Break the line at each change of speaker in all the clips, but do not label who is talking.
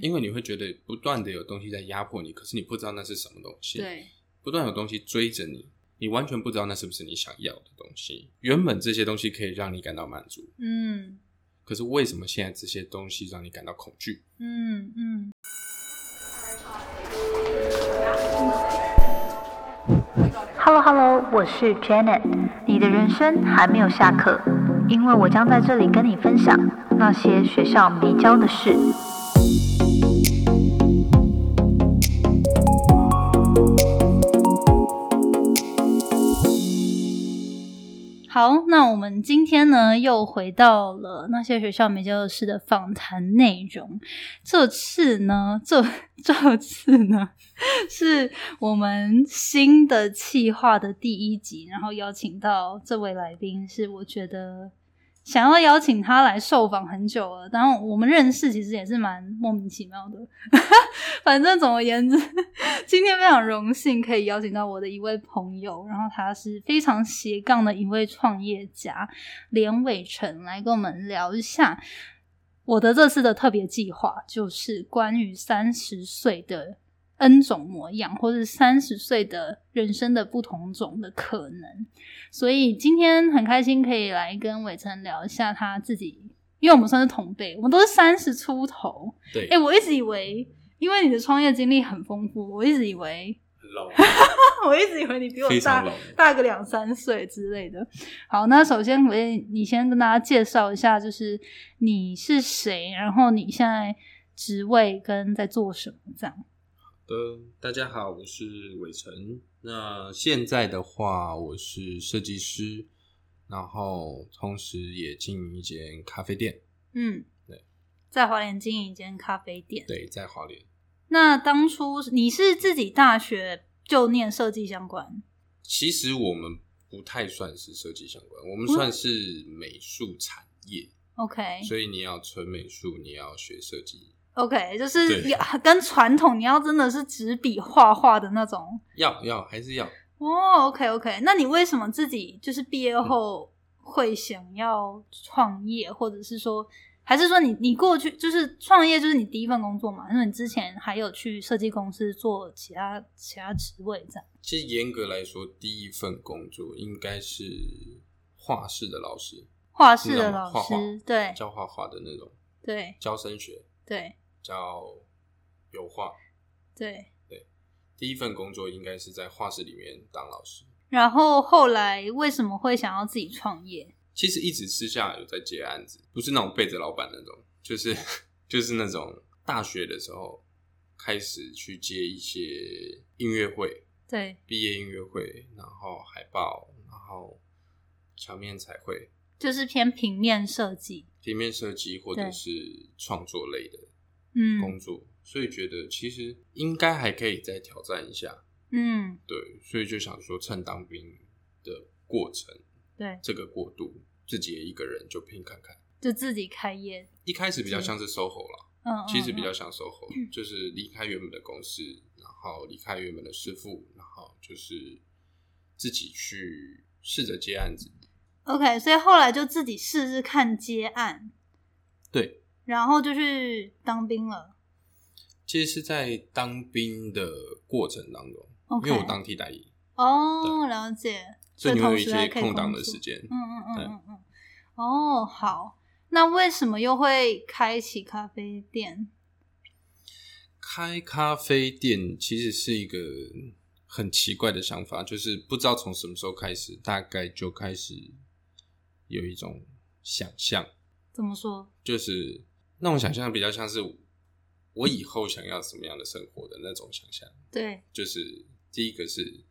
因为你会觉得不断的有东西在压迫你，可是你不知道那是什么东西。
对，
不断有东西追着你，你完全不知道那是不是你想要的东西。原本这些东西可以让你感到满足，
嗯
可是为什么现在这些东西让你感到恐惧？
嗯嗯。
Hello Hello，我是 Janet。你的人生还没有下课，因为我将在这里跟你分享那些学校没教的事。
好，那我们今天呢又回到了那些学校没教师的访谈内容。这次呢，这这次呢 是我们新的企划的第一集，然后邀请到这位来宾，是我觉得想要邀请他来受访很久了，然后我们认识其实也是蛮莫名其妙的。反正总而言之，今天非常荣幸可以邀请到我的一位朋友，然后他是非常斜杠的一位创业家连伟成，来跟我们聊一下我的这次的特别计划，就是关于三十岁的 N 种模样，或是三十岁的人生的不同种的可能。所以今天很开心可以来跟伟成聊一下他自己，因为我们算是同辈，我们都是三十出头。
对，
哎、我一直以为，因为你的创业经历很丰富，我一直以为，
很 low，
我一直以为你比我大。大个两三岁之类的。好，那首先我你先跟大家介绍一下，就是你是谁，然后你现在职位跟在做什么，这样。
的，大家好，我是伟成。那现在的话，我是设计师，然后同时也经营一间咖啡店。
嗯，
对，
在华联经营一间咖啡店。
对，在华联。
那当初你是自己大学就念设计相关？
其实我们不太算是设计相关，我们
嗯
算是美术产业
，OK
所以你要纯美术，你要学设计，
OK，就是
对
要 跟传统你要真的是纸笔画画的那种。
要要还是要。
哦，OK OK，那你为什么自己就是毕业后会想要创业，或者是说，还是说你你过去就是创业就是你第一份工作嘛？因为你之前还有去设计公司做其他其他职位这样。
其实严格来说，第一份工作应该是画室的老师，
画室的老师，对
教画画的那种，
对
教升学，
对
教油画。
对对。
第一份工作应该是在画室里面当老师。
然后后来为什么会想要自己创业？
其实一直私下有在接案子，不是那种背着老板那种，就是就是那种大学的时候开始去接一些音乐会，
对
毕业音乐会，然后海报，然后墙面彩绘、
就是偏平面设计。
平面设计或者是创作类的
嗯
工作，所以觉得其实应该还可以再挑战一下。
嗯，
对，所以就想说趁当兵的过程，
对，
这个过渡，自己也一个人就拼看看。
就自己开业。
一开始比较像是 SOHO 啦，
嗯，嗯
其实比较
嗯
像 SOHO，就是离开原本的公司，然后离开原本的师傅，然后就是自己去试着接案子。
OK，所以后来就自己试试看接案，
对，
然后就去当兵了。
其实是在当兵的过程当中因为我当替代役，
哦，了解。
所以你会有一些空档的时间。
嗯嗯
对
嗯嗯嗯。哦，好。那为什么又会开启咖啡店？
开咖啡店其实是一个很奇怪的想法，就是不知道从什么时候开始，大概就开始有一种想象，
怎么说？
就是那种想象比较像是我以后想要什么样的生活的那种想象。
对，
就是第一个是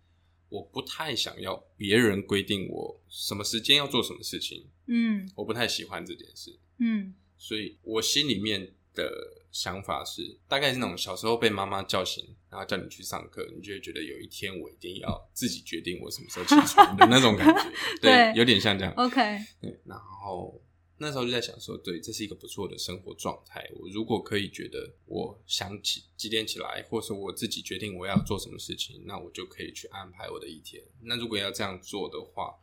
我不太想要别人规定我什么时间要做什么事情，
嗯。
我不太喜欢这件事，
嗯。
所以我心里面的想法是，大概是那种小时候被妈妈叫醒，然后叫你去上课，你就会觉得有一天我一定要自己决定我什么时候起床的那种感觉，对，
对
有点像这样。
，OK，
对，然后那时候就在想说，对，这是一个不错的生活状态。我如果可以觉得我想起几点起来，或是我自己决定我要做什么事情，那我就可以去安排我的一天。那如果要这样做的话，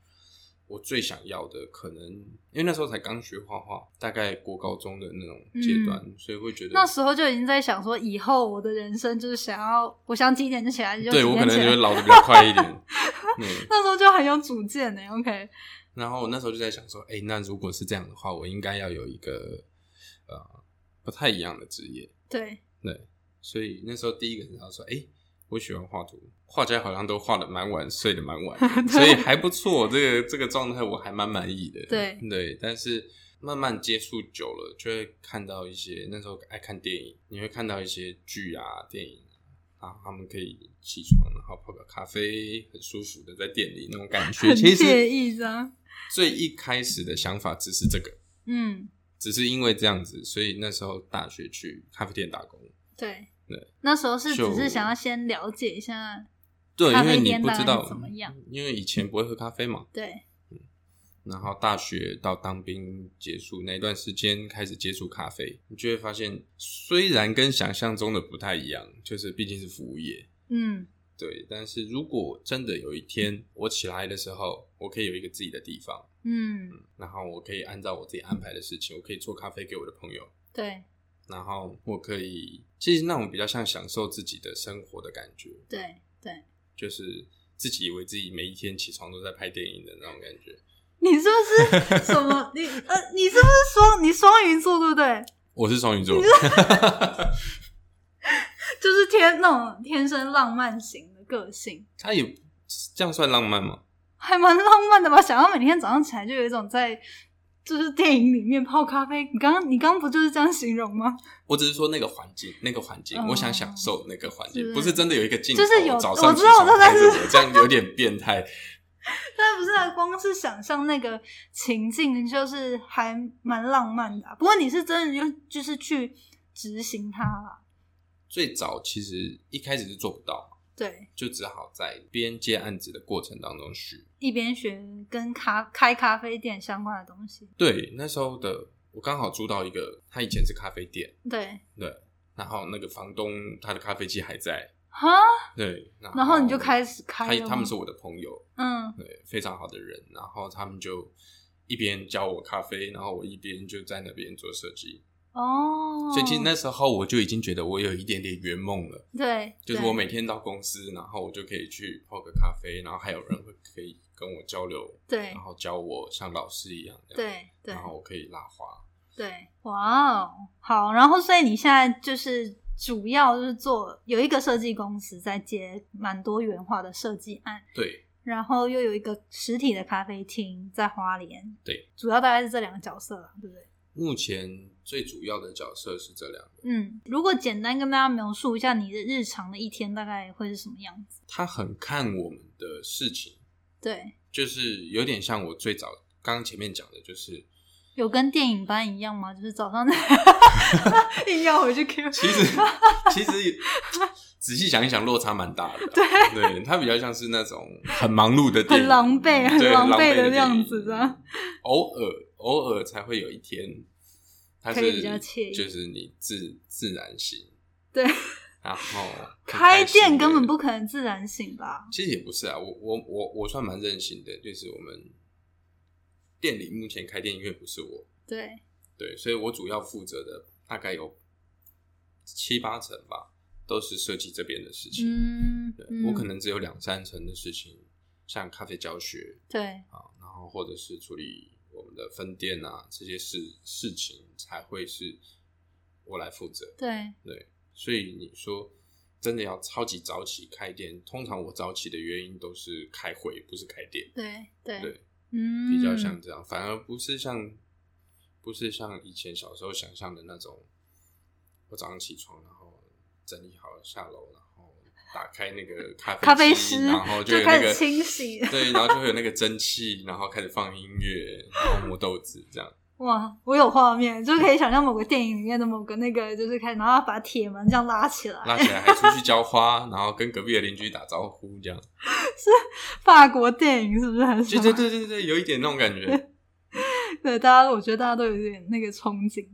我最想要的，可能因为那时候才刚学画画，大概国高中的那种阶段，所以会觉得
那时候就已经在想说，以后我的人生就是想要，我想几点就起来就
对我可能就会老的比较快一点。对，
那时候就很有主见呢。OK，
然后我那时候就在想说，哎、那如果是这样的话，我应该要有一个呃不太一样的职业。
对，
对，所以那时候第一个想到说，哎、我喜欢画图，画家好像都画的蛮晚，睡得蛮晚，所以还不错。这个这个状态我还蛮满意的。
对
对，但是慢慢接触久了，就会看到一些那时候爱看电影，你会看到一些剧啊、电影啊，他们可以起床，然后泡个咖啡，很舒服的在店里那种感觉。
很
其实
惬意这样。
最一开始的想法只是这个，
嗯，
只是因为这样子，所以那时候大学去咖啡店打工。
对
对，
那时候是只
是
想要先了解一下，
对，因为你不知道
怎么样，
因为以前不会喝咖啡嘛。
对，
然后大学到当兵结束那段时间开始接触咖啡，你就会发现，虽然跟想象中的不太一样，就是毕竟是服务业，
嗯，
对。但是如果真的有一天我起来的时候，我可以有一个自己的地方，
嗯，
然后我可以按照我自己安排的事情，我可以做咖啡给我的朋友，
对，
然后我可以，其实那种比较像享受自己的生活的感觉，
对，对。
就是自己以为自己每一天起床都在拍电影的那种感觉。
你是不是什么？你呃，你是不是双你双鱼座对不对？
我是双鱼座，
就是天那种天生浪漫型的个性，
他也这样算浪漫吗？
还蛮浪漫的吧？想要每天早上起来就有一种在就是电影里面泡咖啡。你刚刚你刚刚不就是这样形容吗？
我只是说那个环境，那个环境，
哦
我想享受那个环境，
是
不是真的有一个镜头，
就是有我知道我知道但是，
这样有点变态。
但不是啊，光是想象那个情境，就是还蛮浪漫的啊、不过你是真的就就是去执行它啦，
最早其实一开始是做不到，
对，
就只好在边接案子的过程当中学。
一边学跟咖开咖啡店相关的东西，
对，那时候的我刚好租到一个，他以前是咖啡店，
对，
对，然后那个房东他的咖啡机还在，
哈，
对，然
然后你就开始开
他他们是我的朋友，
嗯，
对，非常好的人，然后他们就一边教我咖啡，然后我一边就在那边做设计，
哦，
所以其实那时候我就已经觉得我有一点点圆梦了，
对，
就是我每天到公司，然后我就可以去泡个咖啡，然后还有人会可以跟我交流，
对
然后教我像老师一样，
对对
然后我可以拉花，
对，哇哦，好，然后所以你现在就是主要就是做有一个设计公司在接蛮多元化的设计案，
对。
然后又有一个实体的咖啡厅在花莲，
对，
主要大概是这两个角色啦，对不对？
目前最主要的角色是这两个，
嗯，如果简单跟大家描述一下你的日常的一天大概会是什么样子？
他很看我们的事情，
对，
就是有点像我最早刚刚前面讲的，就是
有跟电影班一样吗？就是早上 硬要回去 Q，
其实其实仔细想一想，落差蛮大的。对，对，它比较像是那种很忙碌的电影，
很狼狈，很狼
狈的
狈样子。
偶尔偶尔才会有一天，它是
比较惬意
就是你自自然醒，
对，
然后 很
开店根本不可能自然醒吧？
其实也不是啊，我我我我算蛮任性的，就是我们店里目前开店因为不是我，
对，
对，所以我主要负责的大概有七八成吧，都是设计这边的事情。
嗯，
对、
嗯
我可能只有两三成的事情，像咖啡教学
对，
啊，然后或者是处理我们的分店啊这些事事情才会是我来负责。
对，
对，所以你说真的要超级早起开店，通常我早起的原因都是开会，不是开店。
对，对，
对，
嗯，
比较像这样，反而不是像不是像以前小时候想象的那种，我早上起床，然后整理好了下楼，然后打开那个咖啡
咖啡
机
师
然后
就
有那个
开始清洗
对，然后就会有那个蒸汽，然后开始放音乐，然后磨豆子这样。
哇，我有画面，就可以想象某个电影里面的某个那个，就是开始，然后把铁门这样拉起来，
拉起来还出去浇花，然后跟隔壁的邻居打招呼，这样 是。
法国电影是不是很
对对对对对，有一点那种感觉，
对，大家我觉得大家都有点那个憧憬，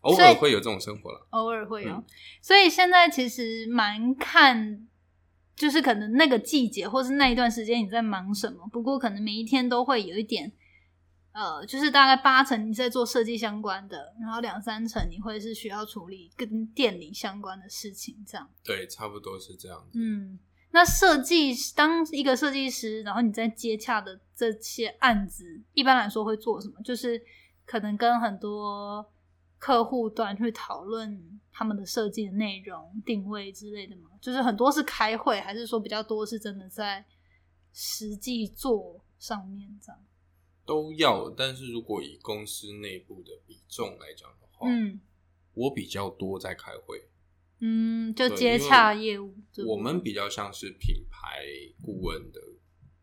偶尔会有这种生活了。
偶尔会有。
嗯
所以现在其实蛮看就是可能那个季节或是那一段时间你在忙什么，不过可能每一天都会有一点，呃，就是大概八成你在做设计相关的，然后两三成你会是需要处理跟店里相关的事情，这样。
对，差不多是这样子。
嗯，那设计当一个设计师，然后你在接洽的这些案子，一般来说会做什么？就是可能跟很多客户端去讨论他们的设计的内容、定位之类的吗？就是很多是开会，还是说比较多是真的在实际做上面这样？
都要，但是如果以公司内部的比重来讲的话，
嗯。
我比较多在开会，
嗯，就接洽业务。
我们比较像是品牌顾问的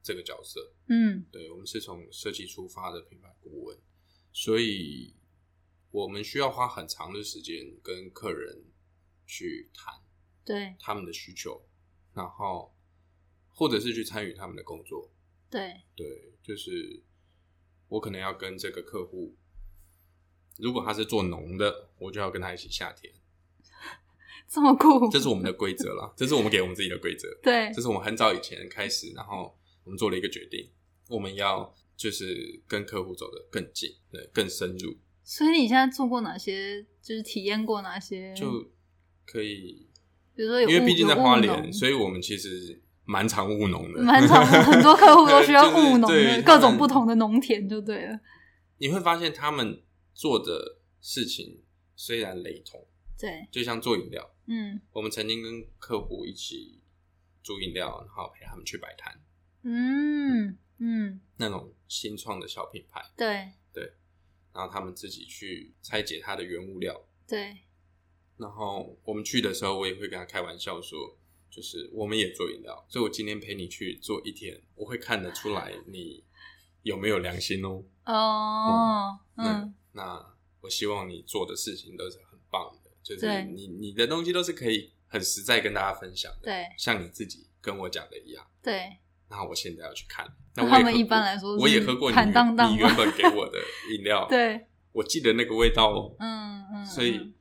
这个角色，
嗯。
对我们是从设计出发的品牌顾问，所以我们需要花很长的时间跟客人去谈
对。
他们的需求，然后或者是去参与他们的工作，
对。
对，就是我可能要跟这个客户，如果他是做农的，我就要跟他一起下田，
这么酷，
这是我们的规则啦，这是我们给我们自己的规则，
对
这是我们很早以前开始，然后我们做了一个决定，我们要就是跟客户走得更近，对，更深入，
所以你现在做过哪些？就是体验过哪些？
就可以，
比如说有，
因为毕竟在花莲，所以我们其实蛮常务农的，
蛮常很多客户都需要
就是
务农的各种不同的农田，就对。了。
你会发现他们做的事情虽然雷同，
对，
就像做饮料，
嗯。
我们曾经跟客户一起煮饮料，然后陪他们去摆摊，
嗯嗯，
那种新创的小品牌，
对。对。
然后他们自己去拆解它的原物料，
对，
然后我们去的时候，我也会跟他开玩笑说，就是我们也做饮料，所以我今天陪你去做一天，我会看得出来你有没有良心哦。
哦，嗯
嗯，那我希望你做的事情都是很棒的，就是你你的东西都是可以很实在跟大家分享的，
对
像你自己跟我讲的一样。
对，
那我现在要去看，那
他们一般来说
我也喝过你你原本给我的饮料，，
对，
我记得那个味道哦。
嗯嗯，
所以
嗯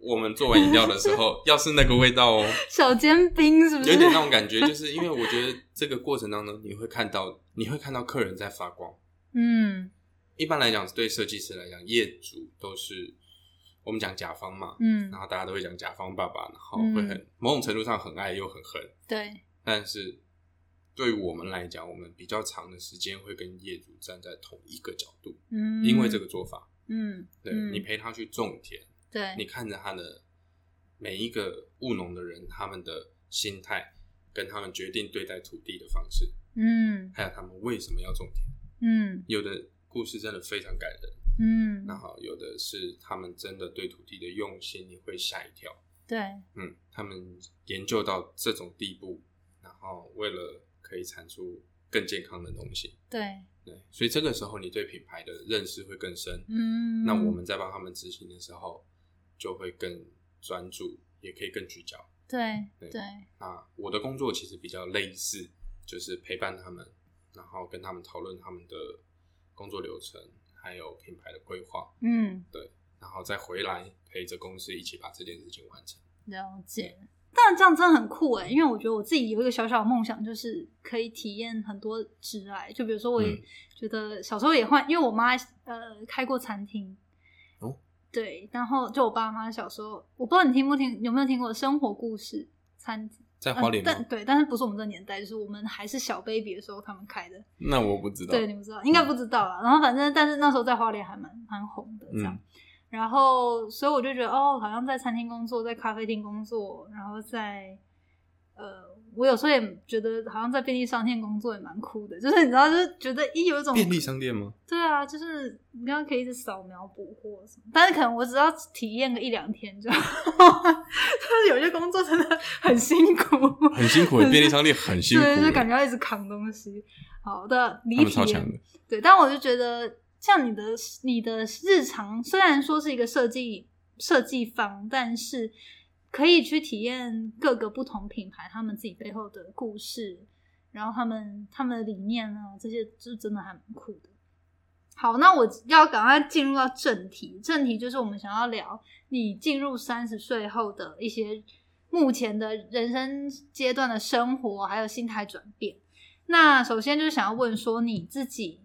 我们做完饮料的时候，要是那个味道哦，
小煎饼是不是？
有点那种感觉，就是因为我觉得这个过程当中，你会看到，你会看到客人在发光。
嗯。
一般来讲，对设计师来讲，业主都是我们讲甲方嘛，
嗯。
然，后大家都会讲甲方爸爸，然后会很、
嗯。
某种程度上很爱又很恨，
对，
但是对于我们来讲，我们比较长的时间会跟业主站在同一个角度，
嗯，
因为这个做法，
嗯，
对、
嗯。
你陪他去种田，
对，
你看着他的每一个务农的人，他们的心态，跟他们决定对待土地的方式，
嗯
还有他们为什么要种田，
嗯
有的故事真的非常感人。
嗯，
然后有的是他们真的对土地的用心，你会吓一跳。
对，
嗯，他们研究到这种地步，然后为了可以产出更健康的东西，
对，
对，所以这个时候你对品牌的认识会更深。
嗯，
那我们在帮他们执行的时候，就会更专注，也可以更聚焦。
对
对
对，
那我的工作其实比较类似，就是陪伴他们，然后跟他们讨论他们的工作流程，还有品牌的规划。
嗯，
对，然后再回来陪着公司一起把这件事情完成。
了解。但这样真的很酷哎，因为我觉得我自己有一个小小的梦想，就是可以体验很多职爱。就比如说，我觉得小时候也换，因为我妈呃开过餐厅，
哦，
对，然后就我爸妈小时候，我不知道你听不听，有没有听过生活故事餐厅？
在花莲
但对，但是不是我们这年代，就是我们还是小 baby 的时候他们开的。
那我不知道。
对，你不知道，应该不知道啦。然后反正，但是那时候在花莲还蛮蛮红的这样。
嗯
然后，所以我就觉得，哦，好像在餐厅工作，在咖啡厅工作，然后在呃，我有时候也觉得好像在便利商店工作也蛮酷的，就是你知道，就是觉得一有一种
便利商店吗？
对啊，就是你刚刚可以一直扫描补货什么，但是可能我只要体验个一两天就，就是有些工作真的很辛苦，
很辛苦，便利商店很辛苦
对，就，感觉要一直扛东西。好的，离题
超强的。
对，但我就觉得，像你的你的日常，虽然说是一个设计设计方，但是可以去体验各个不同品牌他们自己背后的故事，然后他们他们的理念啊，这些就真的还蛮酷的。好，那我要赶快进入到正题。正题就是我们想要聊你进入三十岁后的一些目前的人生阶段的生活还有心态转变。那首先就是想要问说，你自己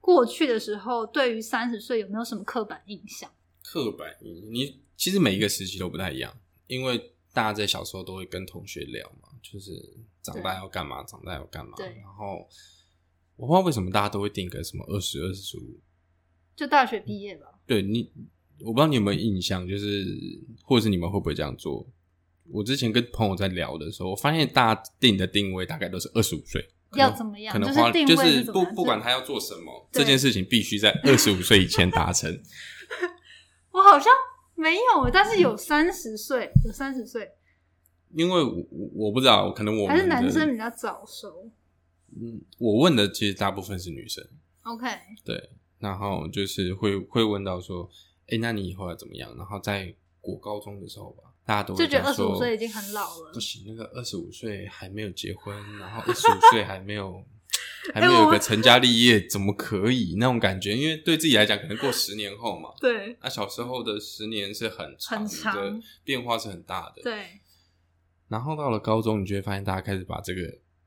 过去的时候，对于三十岁有没有什么刻板印象？
刻板印象，你其实每一个时期都不太一样，因为大家在小时候都会跟同学聊嘛，就是长大要干嘛，长大要干嘛。
对
然后我不知道为什么大家都会定个什么二十二十五，
就大学毕业吧。
对你，我不知道你有没有印象，就是或者是你们会不会这样做？我之前跟朋友在聊的时候，我发现大家定的定位大概都是二十五岁，
要怎么样
可能花就是不不管他要做什么，
对
这件事情必须在二十五岁以前达成。
我好像 没有，但是有三十岁，有三十岁，
因为我我我不知道，可能我
还是男生比较早熟。
嗯，我问的其实大部分是女生
，OK，
对，然后就是会会问到说，哎、那你以后要怎么样？然后在国高中的时候吧，大家都
就觉得二十五岁已经很老了
不。行，那个二十五岁还没有结婚，然后二十五岁还没有还没有个成家立业，怎么可以那种感觉？因为对自己来讲，可能过十年后嘛，
对
那小时候的十年是很长
很
的，
长
变化是很大的。
对，
然后到了高中，你就会发现大家开始把这个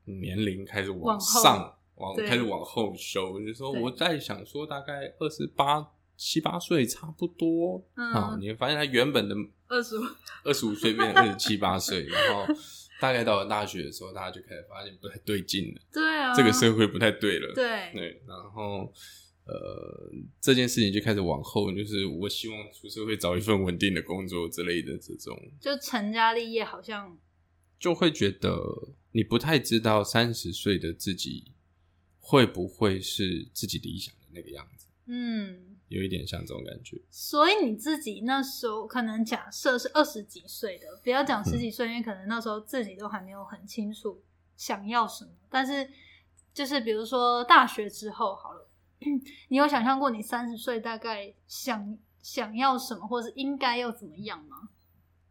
年龄开始
往
上，往
对
开始往后修。就是说我在想说，大概二十八七八岁差不多。
嗯
啊，你会发现他原本的
二十五，
二十五岁变成二十七八岁，然后大概到了大学的时候，大家就开始发现不太对劲了，
对啊，
这个社会不太对了。
对
对，然后。呃，这件事情就开始往后，就是我希望出社会找一份稳定的工作之类的这种，
就成家立业好像
就会觉得你不太知道三十岁的自己会不会是自己理想的那个样子，
嗯，
有一点像这种感觉。
所以你自己那时候可能假设是二十几岁的，不要讲十几岁，因为可能那时候自己都还没有很清楚想要什么。但是就是比如说大学之后好了，你有想象过你三十岁大概想想要什么，或是应该要怎么样吗？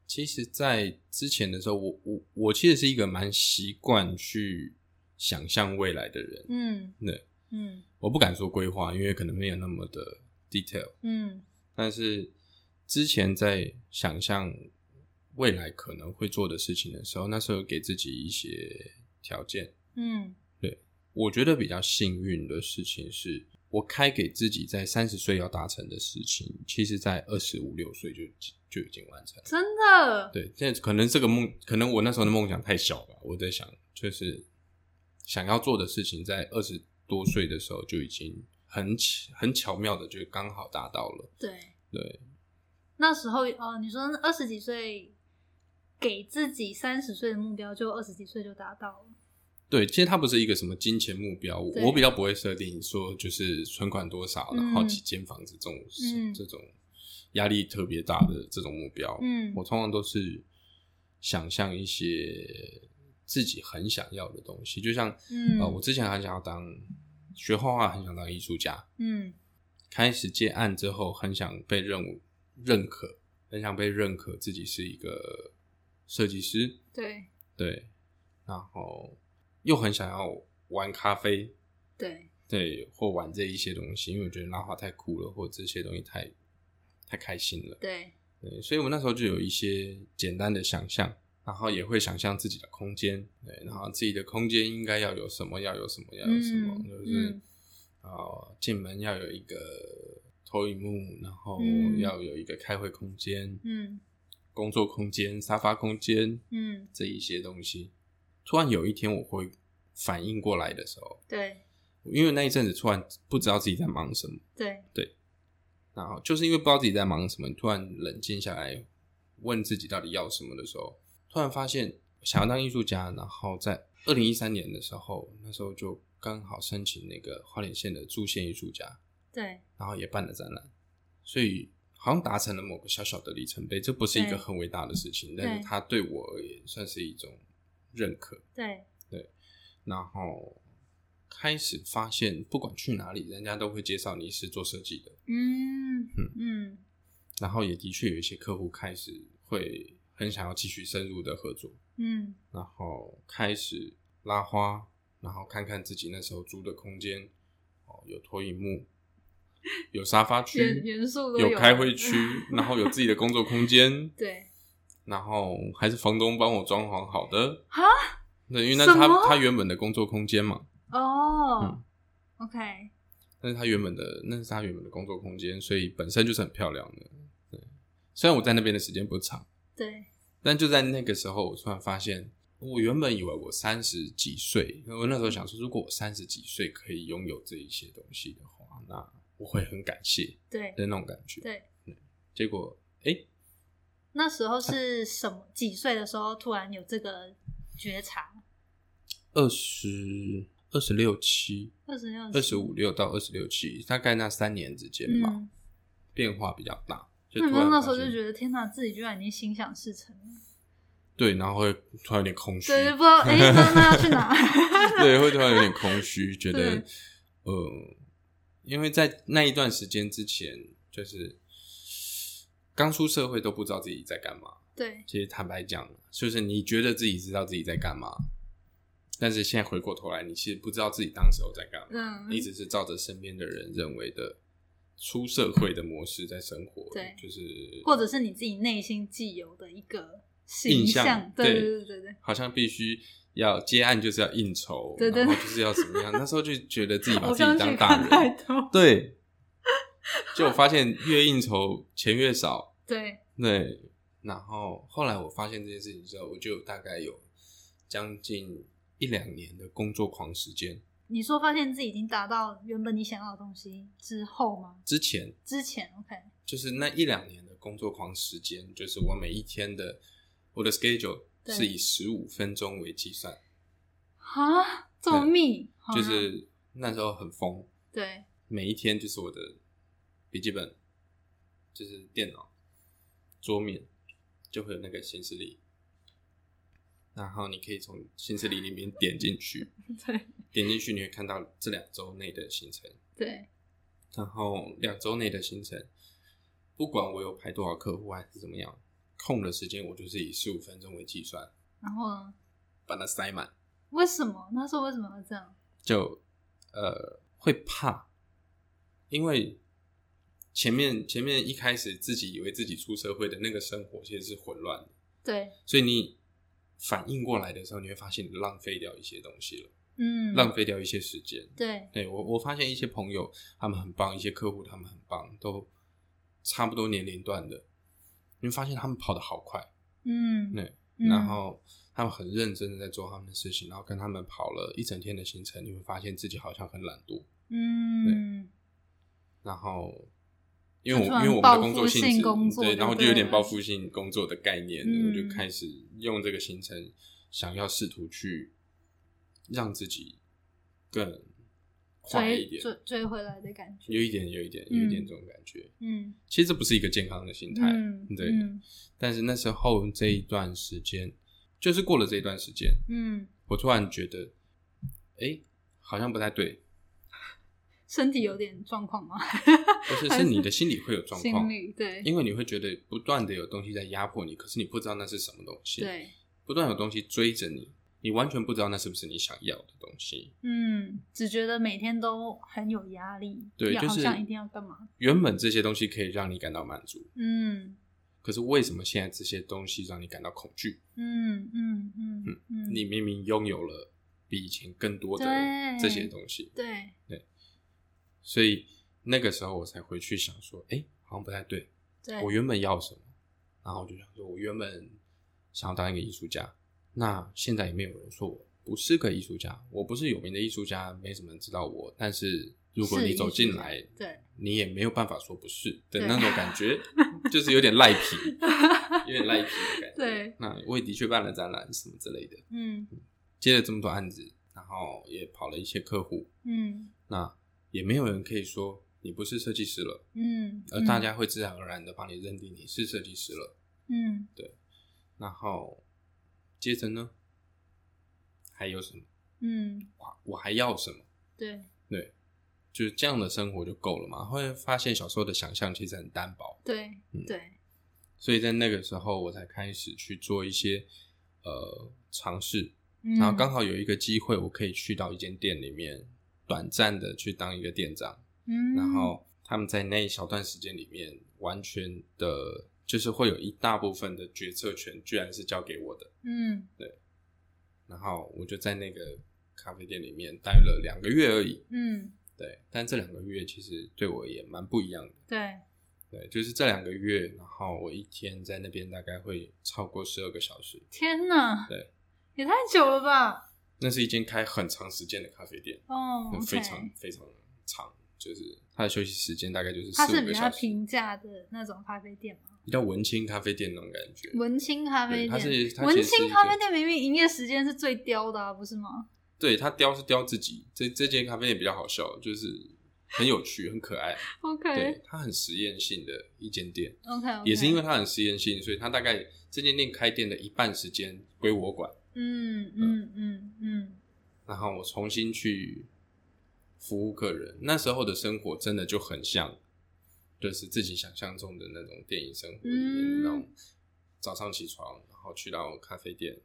其实，在之前的时候，我我我其实是一个蛮习惯去想象未来的人。
嗯
对，
嗯
我不敢说规划，因为可能没有那么的 detail。
嗯
但是之前在想象未来可能会做的事情的时候，那时候给自己一些条件。
嗯对
我觉得比较幸运的事情是，我开给自己在三十岁要达成的事情，其实在二十五六岁就就已经完成了。
真的，
对，现在可能这个梦，可能我那时候的梦想太小吧。我在想，就是想要做的事情，在二十多岁的时候就已经很巧很巧妙的就刚好达到了。
对，
对，
那时候哦，你说二十几岁给自己三十岁的目标，就二十几岁就达到了。
对，其实它不是一个什么金钱目标，我比较不会设定说就是存款多少，然后
嗯
几间房子这种、
嗯
这种压力特别大的这种目标。
嗯
我通常都是想象一些自己很想要的东西，就像
嗯
呃，我之前很想要当学画画，很想当艺术家，
嗯。
开始接案之后，很想被认认可，很想被认可自己是一个设计师，
对。
对，然后又很想要玩咖啡，
对，
对，或玩这一些东西，因为我觉得拉花太酷了，或这些东西太太开心了，
对，
对，所以我那时候就有一些简单的想象，然后也会想象自己的空间，对，然后自己的空间应该要有什么，要有什么，要有什么，
嗯
就是
嗯。
啊、进门要有一个投影幕，然后
嗯。
要有一个开会空间、
嗯
工作空间、沙发空间
嗯，
这一些东西。突然有一天我会反应过来的时候，
对
因为那一阵子突然不知道自己在忙什么，
对对，
然后就是因为不知道自己在忙什么，你突然冷静下来，问自己到底要什么的时候，突然发现想要当艺术家。然后在二零一三年的时候，那时候就刚好申请那个花莲县的驻县艺术家，
对
然后也办了展览，所以好像达成了某个小小的里程碑。这不是一
对
个很伟大的事情，但是它对我而言算是一种认可。
对，
然后开始发现，不管去哪里，人家都会介绍你是做设计的。
嗯
嗯
嗯
然后也的确有一些客户开始会很想要继续深入的合作，
嗯。
然后开始拉花，然后看看自己那时候租的空间，哦，有投影幕，有沙发区，
元素
有
有
开会区，然后有自己的工作空间，
对。
然后还是房东帮我装潢好的
哈，
对，因为那是他他原本的工作空间嘛，
哦、
嗯。
O k
那是他原本的那是他原本的工作空间，所以本身就是很漂亮的。对，虽然我在那边的时间不长，
对，
但就在那个时候，我突然发现，我原本以为我三十几岁，我那时候想说，如果我三十几岁可以拥有这一些东西的话，那我会很感谢
对，
的那种感觉。
对。
结果，哎、
那时候是什么？几岁的时候突然有这个觉察？
二十二十六七，
二十六、
二十五六到二十六七，大概那三年之间吧，
嗯，
变化比较大。就
那
突然
那时候就觉得天哪，自己居然已经心想事成了。
对，然后会突然有点空虚，
对，就不知道哎，那那要去哪？
对，会突然有点空虚，觉得
对
呃，因为在那一段时间之前，就是刚出社会都不知道自己在干嘛。
对，
其实坦白讲，就是你觉得自己知道自己在干嘛，但是现在回过头来，你其实不知道自己当时候在干嘛，
嗯，
你只是照着身边的人认为的出社会的模式在生活，
对
就是
或者是你自己内心既有的一个
印象
形象，对
对
对对对对，
好像必须要接案就是要应酬，
对对
然后就是要怎么样，那时候就觉得自己把自己当大人，对，就我发现越应酬钱越少，
对，
对。然后后来我发现这件事情之后，我就大概有将近一两年的工作狂时间。
你说发现自己已经达到原本你想要的东西之后吗？
之前。
之前，OK，
就是那一两年的工作狂时间，就是我每一天的我的 schedule 是以十五分钟为计算，
啊，这么密，啊
就是那时候很疯，
对，
每一天就是我的笔记本，就是电脑桌面就会有那个行事历，然后你可以从行事历里面点进去，
对
点进去你会看到这两周内的行程，
对，
然后两周内的行程，不管我有排多少客户还是怎么样，空的时间我就是以十五分钟为计算，
然后呢？
把它塞满，
为什么那时候为什么要这样？
就呃会怕，因为前面前面一开始自己以为自己出社会的那个生活其实是混乱的，
对，
所以你反应过来的时候，你会发现你浪费掉一些东西了，
嗯，
浪费掉一些时间。
对，
对我我发现一些朋友他们很棒，一些客户他们很棒，都差不多年龄段的，你会发现他们跑得好快，
嗯，
对，
嗯。
然后他们很认真的在做他们的事情，然后跟他们跑了一整天的行程，你会发现自己好像很懒惰，
嗯，
然后因为我因为我们的工作性质对，然后就有点报复性工作的概念，
嗯
我就开始用这个行程，想要试图去让自己更快一点，
追追追回来的感觉，
有一点，有一点，有一点
嗯
这种感觉。
嗯，
其实这不是一个健康的心态，
嗯，
对。
嗯
但是那时候这一段时间，就是过了这一段时间，
嗯，
我突然觉得，哎、好像不太对，
身体有点状况吗？
不是
是
是你的心理会有状况。
心，理对。
因为你会觉得不断的有东西在压迫你，可是你不知道那是什么东西，
对，
不断有东西追着你，你完全不知道那是不是你想要的东西。
嗯，只觉得每天都很有压力，要
对就是
好像一定要干嘛，
原本这些东西可以让你感到满足，
嗯。
可是为什么现在这些东西让你感到恐惧？
嗯嗯嗯嗯，
你明明拥有了比以前更多的
对。
这些东西，
对
所以那个时候我才回去想说，哎、好像不太对。
对，
我原本要什么？然后我就想说，我原本想要当一个艺术家，那现在也没有人说我不是个艺术家，我不是有名的艺术家，没什么人知道我。但是如果你走进来，
对
你也没有办法说不是的那种感觉，就是有点赖皮，有点赖皮的感觉。
对，
那我也的确办了展览什么之类的，
嗯
接了这么多案子，然后也跑了一些客户，
嗯
那也没有人可以说你不是设计师了，
嗯，
而大家会自然而然的帮你认定你是设计师了。
嗯对
然后接着呢，还有什么？
嗯
我我还要什么？
对
对，就是这样的生活就够了嘛。会发现小时候的想象其实很单薄，
对
嗯
对，
所以在那个时候我才开始去做一些呃尝试，
然
然后刚好有一个机会，我可以去到一间店里面短暂的去当一个店长，
嗯，
然后他们在那一小段时间里面完全的就是会有一大部分的决策权居然是交给我的，
嗯。对。
然后我就在那个咖啡店里面待了两个月而已，
嗯，
对，但这两个月其实对我也蛮不一样的，
对，
对，就是这两个月，然后我一天在那边大概会超过十二个小时，
天哪，
对，
也太久了吧？
那是一间开很长时间的咖啡店，
哦
那非常非常长，就是它的休息时间大概就是
它是比较平价的那种咖啡店吗？
比较文青咖啡店那种感觉。
文青咖啡店
它是文
青咖啡店明明营业时间是最刁的啊，不是吗
对他刁是刁自己，这这间咖啡店比较好笑，就是很有趣、很可爱。对
？OK，对
它很实验性的一间店
，OK，
也是因为它很实验性，所以它大概这间店开店的一半时间归我管，
嗯嗯。嗯嗯
然后我重新去服务客人。那时候的生活真的就很像，就是自己想象中的那种电影生活里面的那种，早上起床，然后去到咖啡店，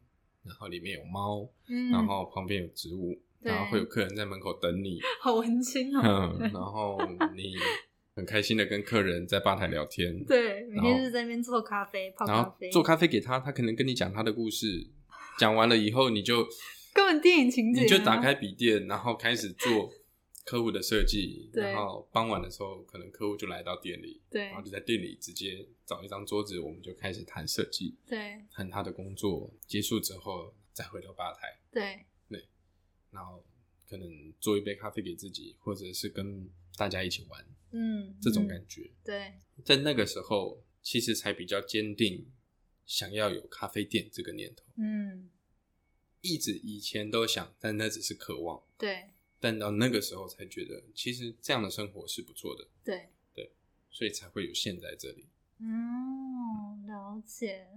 然后里面有猫，
嗯，
然后旁边有植物，然后会有客人在门口等你，
好文青哦，
嗯，然后你很开心的跟客人在吧台聊天，
对，每天就是在那边做咖啡、泡
然后
咖啡，
做咖啡给他，他可能跟你讲他的故事，讲完了以后，你就
根本电影情节啊，
你就打开笔电，然后开始做客户的设计，
对。
然后傍晚的时候，可能客户就来到店里，
对。
然后就在店里直接找一张桌子，我们就开始谈设计，
对。
谈他的工作，结束之后再回到吧台，对。
对。
然后可能做一杯咖啡给自己，或者是跟大家一起玩，
嗯，
这种
嗯。
感觉。
对，
在那个时候，其实才比较坚定想要有咖啡店这个念头。
嗯
一直以前都想，但那只是渴望。
对
但到那个时候才觉得，其实这样的生活是不错的，
对，对
所以才会有现在这里。
嗯，了解。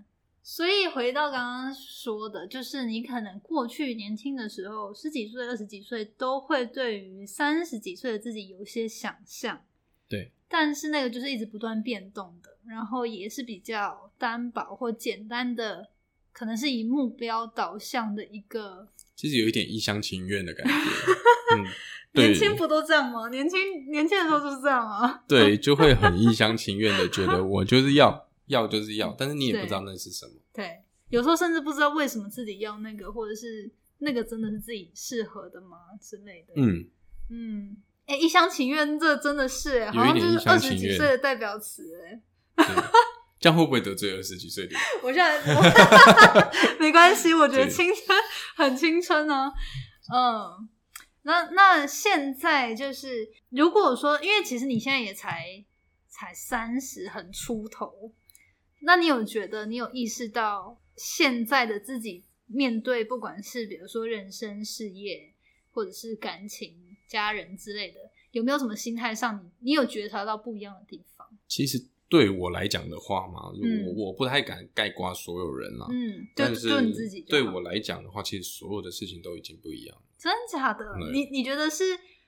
所以回到刚刚说的，就是你可能过去年轻的时候，十几岁、二十几岁，都会对于三十几岁的自己有一些想象，
对，
但是那个就是一直不断变动的，然后也是比较单薄或简单的，可能是以目标导向的一个。
其实有一点一厢情愿的感觉。嗯，
年轻不都这样吗？年轻年轻的时候就是这样啊。
对，就会很一厢情愿的觉得我就是要 要就是要，但是你也不知道那是什么。
对，有时候甚至不知道为什么自己要那个，或者是那个真的是自己适合的吗之类的。
嗯，
嗯，哎、一厢情愿，这真的是哎，好像就是二十几岁的代表词哎。
对，这样会不会得罪二十几岁的？
我现在我 没关系，我觉得青春很青春啊。嗯，那那现在就是，如果说，因为其实你现在也才才三十，很出头，那你有觉得你有意识到现在的自己面对不管是比如说人生、事业，或者是感情、家人之类的，有没有什么心态上你你有觉察到不一样的地方？
其实对我来讲的话嘛，
嗯
我我不太敢概括所有人啦。
嗯，就
但是
就你自己
对我来讲的话，其实所有的事情都已经不一样了。
真假的？你你觉得是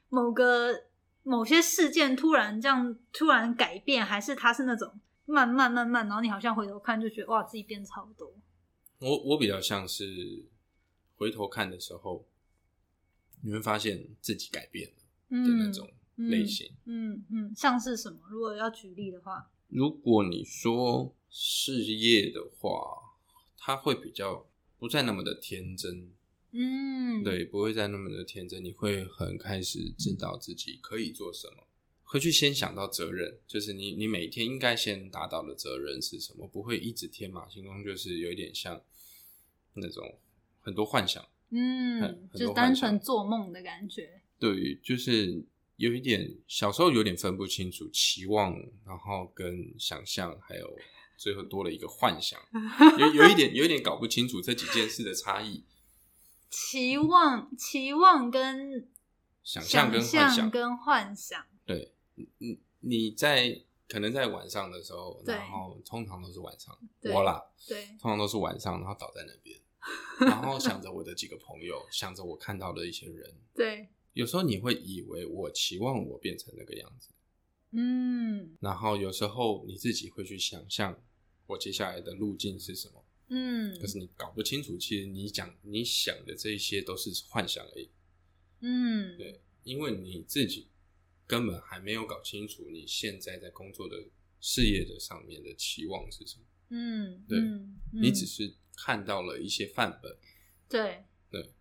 某个某些事件突然这样突然改变，还是他是那种慢慢慢慢，然后你好像回头看就觉得哇自己变超多？
我我比较像是回头看的时候，你会发现自己改变了的那种类型。
嗯嗯，像是什么？如果要举例的话，
如果你说事业的话，它会比较不再那么的天真，
嗯，
对，不会再那么的天真，你会很开始知道自己可以做什么，会去先想到责任，就是你你每天应该先达到的责任是什么，不会一直天马行空，就是有一点像那种很多幻想，
嗯，就单纯做梦的感觉。
对，就是有一点小时候有点分不清楚期望，然后跟想象，还有最后多了一个幻想，有有一点有一点搞不清楚这几件事的差异，
期望、期望跟
想象跟幻
想
想，
跟幻想，
对，你你在可能在晚上的时候，然后通常都是晚上，我啦，
对，
通常都是晚上，然后倒在那边，然后想着我的几个朋友，想着我看到的一些人，
对，
有时候你会以为我期望我变成那个样子。
嗯。
然后有时候你自己会去想象我接下来的路径是什么，
嗯
可是你搞不清楚，其实你讲你想的这一些都是幻想而已，
嗯，
对，因为你自己根本还没有搞清楚你现在在工作的事业的上面的期望是什么？
嗯，
对
嗯
你只
嗯
是看到了一些范本，
对。
对，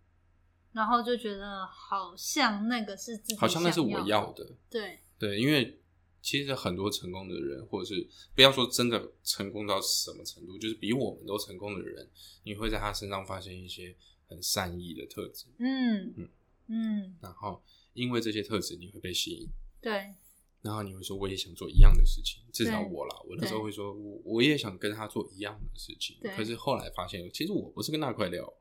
然后就觉得好像那个是自己
好像那是我要的。
对，
对，因为其实很多成功的人，或者是不要说真的成功到什么程度，就是比我们都成功的人，你会在他身上发现一些很善意的特质，
嗯
嗯。
嗯，
然后因为这些特质你会被吸引，
对，
然后你会说我也想做一样的事情，至少我啦，我那时候会说我我也想跟他做一样的事情，可是后来发现其实我不是跟那块料，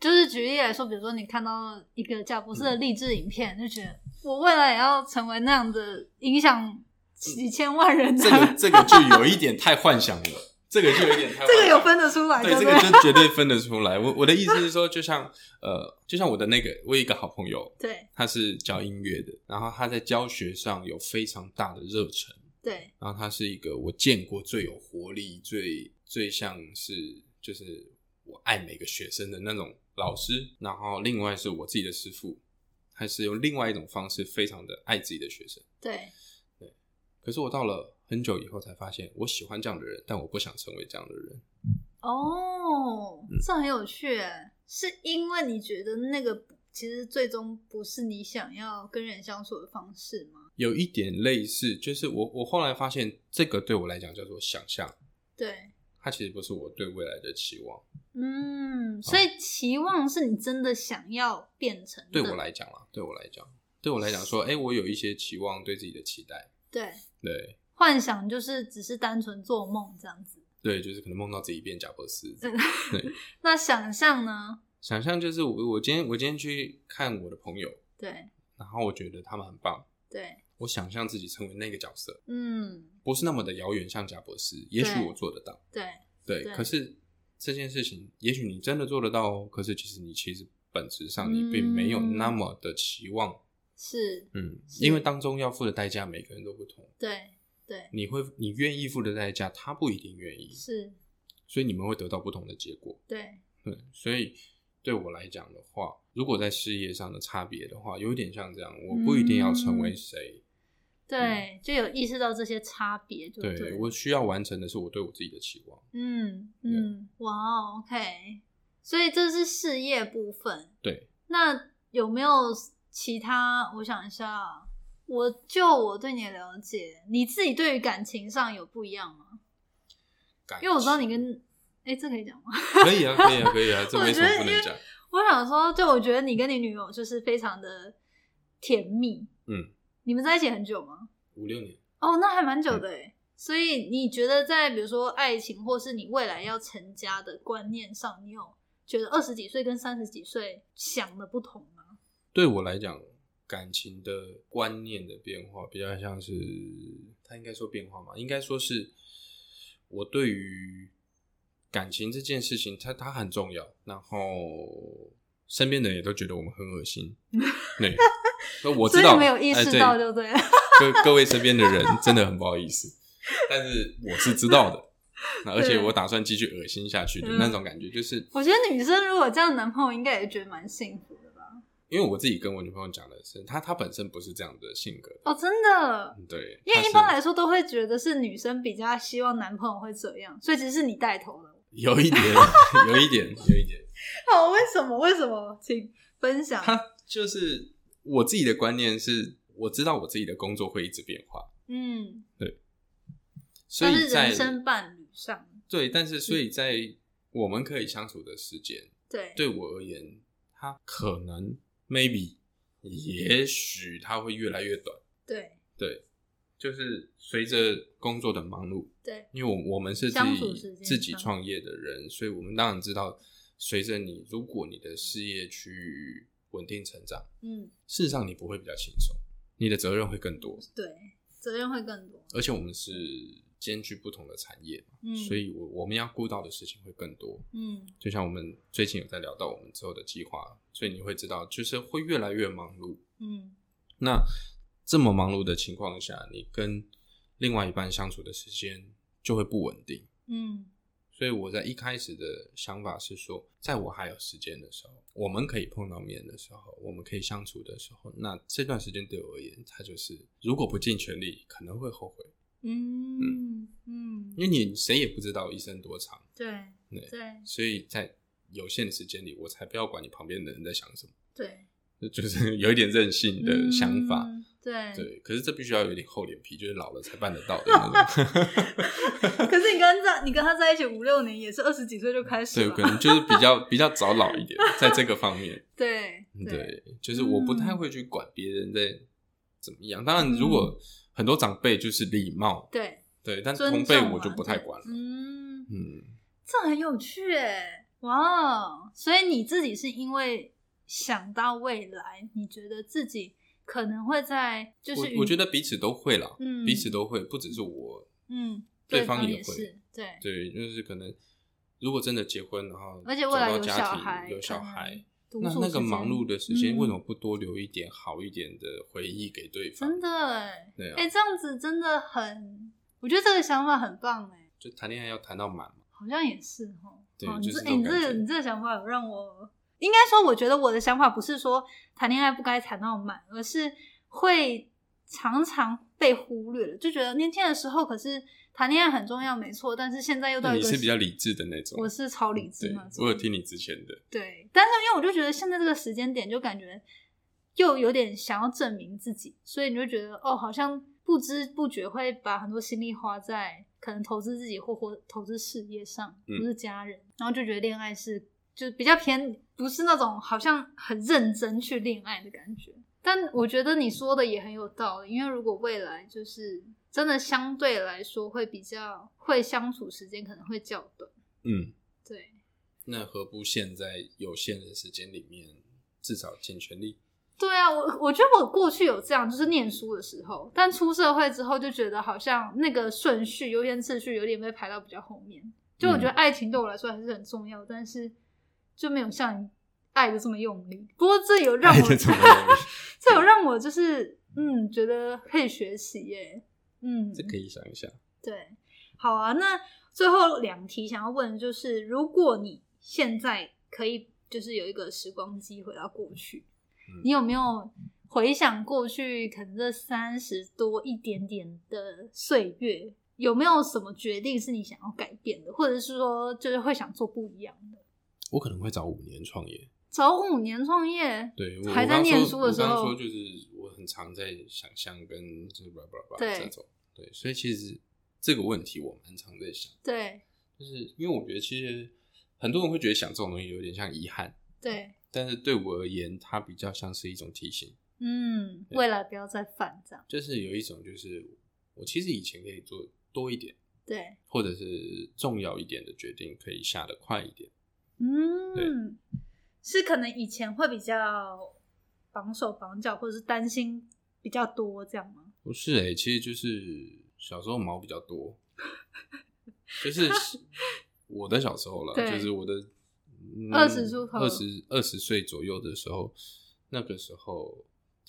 就是举例来说，比如说你看到一个贾博士的励志影片，就觉得我未来也要成为那样的影响几千万人的，
这个这个就有一点太幻想了，这个就有点太
这个有分得出来，
对，
不
这个就绝对分得出来。我我的意思是说，就像呃，就像我的那个，我有一个好朋友，
对。
他是教音乐的，然后他在教学上有非常大的热忱，
对。
然后他是一个我见过最有活力、最最像是就是我爱每个学生的那种老师。然后另外是我自己的师傅，他是用另外一种方式，非常的爱自己的学生。
对。
对，可是我到了很久以后才发现，我喜欢这样的人，但我不想成为这样的人。
哦
嗯，
这很有趣耶，是因为你觉得那个其实最终不是你想要跟人相处的方式吗？
有一点类似，就是我我后来发现，这个对我来讲叫做想象，
对，
它其实不是我对未来的期望。
嗯，所以期望是你真的想要变成的，
对我来讲啦，对我来讲，对我来讲说，哎、我有一些期望，对自己的期待，
对
对
幻想就是只是单纯做梦这样子。
对，就是可能梦到自己变贾博士。
嗯
对，
那想象呢？
想象就是我我今天我今天去看我的朋友，
对
然后我觉得他们很棒，
对，
我想象自己成为那个角色，
嗯，
不是那么的遥远，像贾博士，也许我做得到。
对
对，
对
可是这件事情，也许你真的做得到哦。可是其实你其实本质上你并没有那么的期望，
是，
嗯，因为当中要付的代价每个人都不同，
对对
你会你愿意付的代价，他不一定愿意，
是，
所以你们会得到不同的结果。
对
对，所以对我来讲的话，如果在事业上的差别的话，有点像这样，我不一定要成为谁，
对，就有意识到这些差别，就
对
对
我需要完成的是我对我自己的期望。
嗯嗯，哇哦，OK，所以这是事业部分。
对，
那有没有其他？我想一下，我就我对你的了解，你自己对于感情上有不一样吗？
感
因为我知道你跟，哎，这可以讲吗？
可以啊，可以啊，可以啊，这
我
为什么不能讲？
我想说，就我觉得你跟你女友就是非常的甜蜜。
嗯，
你们在一起很久吗？
五六年。
哦，那还蛮久
嗯
的诶。所以你觉得在比如说爱情，或是你未来要成家的观念上，你有觉得二十几岁跟三十几岁想的不同吗？
对我来讲，感情的观念的变化比较像是，他应该说变化嘛，应该说是我对于感情这件事情，它它很重要，然后身边的人也都觉得我们很恶心，对，所以我知道
没有意
哎
识到
对
就对了。
各各位身边的人真的很不好意思，但是我是知道的，那而且我打算继续恶心下去的
嗯
那种感觉，就是
我觉得女生如果这样，男朋友应该也觉得蛮幸福？
因为我自己跟我女朋友讲的是，她她本身不是这样的性格的，
哦，真的，
对，
因为一般来说都会觉得是女生比较希望男朋友会这样，所以其实是你带头的。
有一点，有一点，有一点，
好，为什么？为什么？请分享。
他就是我自己的观念是，我知道我自己的工作会一直变化，
嗯，
所以在
人生伴侣上，
对，但是所以在我们可以相处的时间，
对
对我而言，他可能 maybe 也许它会越来越短，
对。
对，就是随着工作的忙碌，
对
因为我我们是自己自己创业的人，所以我们当然知道，随着你如果你的事业去稳定成长，
嗯，
事实上你不会比较轻松，你的责任会更多，
对，责任会更多。
而且我们是兼具不同的产业嘛，
嗯
所以我我们要顾到的事情会更多。
嗯
就像我们最近有在聊到我们之后的计划，所以你会知道，就是会越来越忙碌。
嗯
那这么忙碌的情况下，你跟另外一半相处的时间就会不稳定。
嗯
所以我在一开始的想法是说，在我还有时间的时候，我们可以碰到面的时候，我们可以相处的时候，那这段时间对我而言，它就是如果不尽全力，可能会后悔。
嗯嗯，
因为你谁也不知道一生多长，
对
对
对
所以在有限的时间里，我才不要管你旁边的人在想什么，
对
就就是有一点任性的想法。
嗯对
对，可是这必须要有点厚脸皮，就是老了才办得到的那种。
可是你跟在你跟他在一起五六年，也是二十几岁就开始
对，可能就是比较比较早老一点，在这个方面。
对
对，就是我不太会去管别人在怎么样。当然，如
嗯
果很多长辈就是礼貌，
对，
对，但
尊
同辈我就不太管了。
嗯，
嗯，
这很有趣哎，哇！所以你自己是因为想到未来，你觉得自己可能会在就是
我我觉得彼此都会啦，
嗯
彼此都会，不只是我，
嗯，
对
方
方也会，
对
对，就是可能如果真的结婚，然后
而且未来有小孩，
有小孩，
独
那那个忙碌的时间，
嗯
为什么不多留一点好一点的回忆给对方？
真的哎，
对啊
哎，这样子真的很，我觉得这个想法很棒哎，
就谈恋爱要谈到满嘛。
好像也是哈。
对就是
这哎你这你这个想法有让我，应该说，我觉得我的想法不是说谈恋爱不该谈到满，而是会常常被忽略了，就觉得年轻的时候可是谈恋爱很重要，没错，但是现在又到
你
一个
是比较理智的那种，
我是超理智
对
那，种，
我有听你之前的，
对，但是因为我就觉得现在这个时间点，就感觉又有点想要证明自己，所以你就觉得哦，好像不知不觉会把很多心力花在可能投资自己或或投资事业上，
嗯
不是家人，然后就觉得恋爱是就比较偏，不是那种好像很认真去恋爱的感觉。但我觉得你说的也很有道理，因为如果未来就是真的相对来说会比较会相处时间可能会较短，
嗯，
对，
那何不现在有限的时间里面，至少尽全力？
对啊，我我觉得我过去有这样，就是念书的时候，但出社会之后就觉得好像那个顺序、优先次序有点被排到比较后面。就我觉得
嗯
爱情对我来说还是很重要，但是就没有像你爱的这么用力。不过这有让我
这
有让我就是嗯觉得可以学习耶，嗯，
这可以想一想。
对，好啊。那最后两题想要问的就是，如果你现在可以就是有一个时光机回到过去，
嗯
你有没有回想过去可能这三十多一点点的岁月，有没有什么决定是你想要改变的，或者是说就是会想做不一样的？
我可能会早五年创业。
早五年创业，
对，我
还在念书的时候
我说就是我很常在想象跟就是叭叭叭
对
这种，对，所以其实这个问题我蛮常在想，
对。
就是因为我觉得其实很多人会觉得想这种东西有点像遗憾，
对，
但是对我而言，它比较像是一种提醒，
嗯，
对
未来不要再犯这样，
就是有一种就是我其实以前可以做多一点，
对，
或者是重要一点的决定可以下得快一点。
嗯，是可能以前会比较绑手绑脚，或者是担心比较多这样吗？
不是诶、其实就是小时候毛比较多，就是我的小时候了，就是我的
20出头
二十二十岁左右的时候，那个时候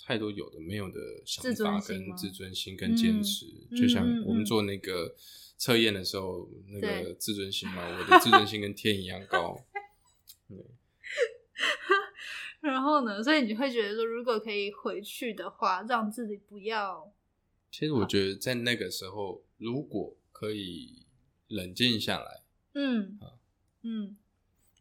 太多有的没有的想法跟自尊心跟坚持，
嗯
就像我们做那个测验的时候，那个自尊心嘛，我的自尊心跟天一样高。对，
然后呢，所以你会觉得说，如果可以回去的话，让自己不要，
其实我觉得在那个时候，如果可以冷静下来，
嗯
好
嗯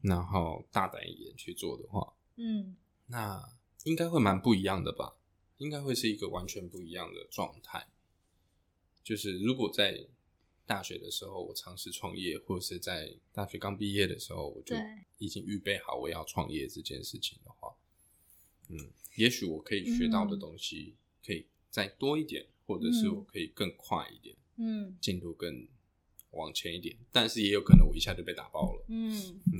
然后大胆一点去做的话，
嗯
那应该会蛮不一样的吧？应该会是一个完全不一样的状态。就是如果在大学的时候我尝试创业，或者是在大学刚毕业的时候我就已经预备好我要创业这件事情的话，嗯，也许我可以学到的
嗯
东西可以再多一点，或者是
嗯
我可以更快一点，
嗯
进度更往前一点。但是也有可能我一下就被打爆了。
嗯，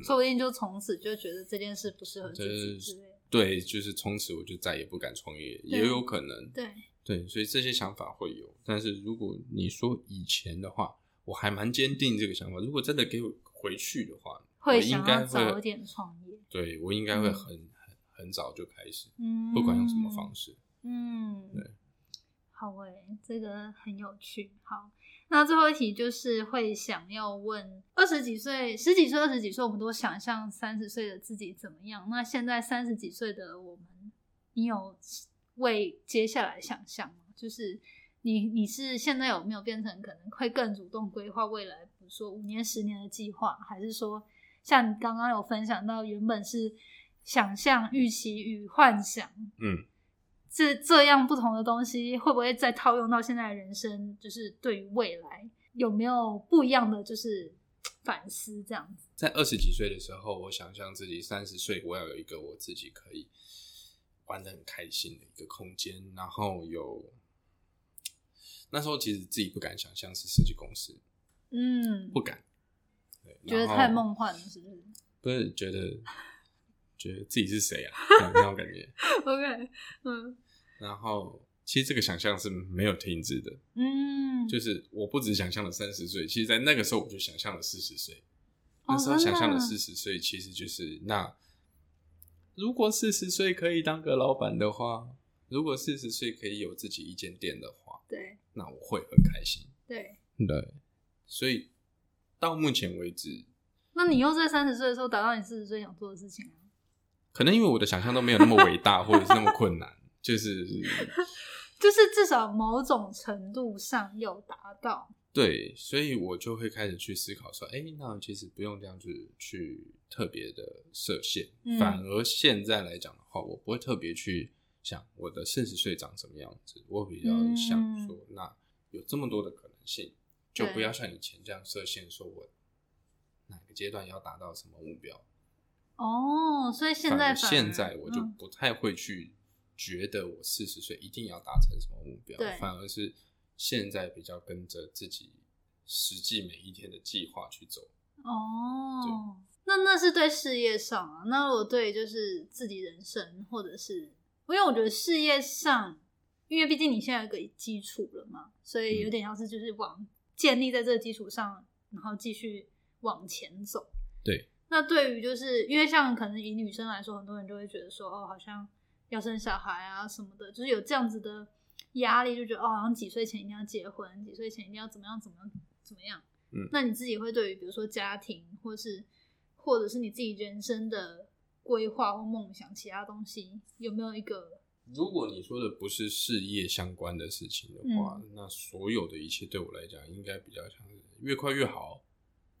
说不定就从此就觉得这件事不适合自己之类的。
对，就是从此我就再也不敢创业，也有可能。
对，
对，所以这些想法会有，但是如果你说以前的话，我还蛮坚定这个想法。如果真的给我回去的话，
会应
该
早一点创业。
对我应该会
嗯
很、很很早就开始，
嗯，
不管用什么方式。
嗯，
对，
好诶、这个很有趣。好，那最后一题就是会想要问：二十几岁、十几岁、二十几岁，我们都想象三十岁的自己怎么样？那现在三十几岁的我们，你有为接下来想象吗？就是你你是现在有没有变成可能会更主动规划未来，比如说五年、十年的计划，还是说像你刚刚有分享到，原本是想象、预期与幻想，
嗯，
这这样不同的东西，会不会再套用到现在的人生？就是对于未来有没有不一样的就是 反思这样子？
在二十几岁的时候，我想象自己三十岁，我要有一个我自己可以玩的很开心的一个空间，然后有。那时候其实自己不敢想象是设计公司，
嗯，
不敢，
觉得太梦幻了，是不是？
不是觉得觉得自己是谁啊？那种感觉。
OK，嗯。
然后其实这个想象是没有停止的，
嗯，
就是我不止想象了三十岁，其实在那个时候我就想象了四十岁。那时候想象了四十岁，其实就是那如果四十岁可以当个老板的话，如果四十岁可以有自己一间店的话，
对。
那我会很开心。
对
对，所以到目前为止，
那你又在三十岁的时候达到你四十岁想做的事情啊？
可能因为我的想象都没有那么伟大，或者是那么困难，就是
就是至少某种程度上有达到。
对，所以我就会开始去思考说，哎，那其实不用这样子去特别的设限，反而现在来讲的话，我不会特别去。想我的四十岁长什么样子？我比较想说，那有这么多的可能性，就不要像以前这样设限，说我哪个阶段要达到什么目标。
哦，所以现在
现在我就不太会去觉得我四十岁一定要达成什么目标，反而是现在比较跟着自己实际每一天的计划去走。
哦，那那是对事业上啊，那我对就是自己人生或者是。因为我觉得事业上，因为毕竟你现在有个基础了嘛，所以有点像是就是往建立在这个基础上，然后继续往前走。
对。
那对于就是因为像可能以女生来说，很多人就会觉得说，哦，好像要生小孩啊什么的，就是有这样子的压力，就觉得哦，好像几岁前一定要结婚，几岁前一定要怎么样怎么样怎么样。
嗯。
那你自己会对于比如说家庭，或是或者是你自己人生的。规划或梦想，其他东西有没有一个？
如果你说的不是事业相关的事情的话，那所有的一切对我来讲，应该比较像是越快越好。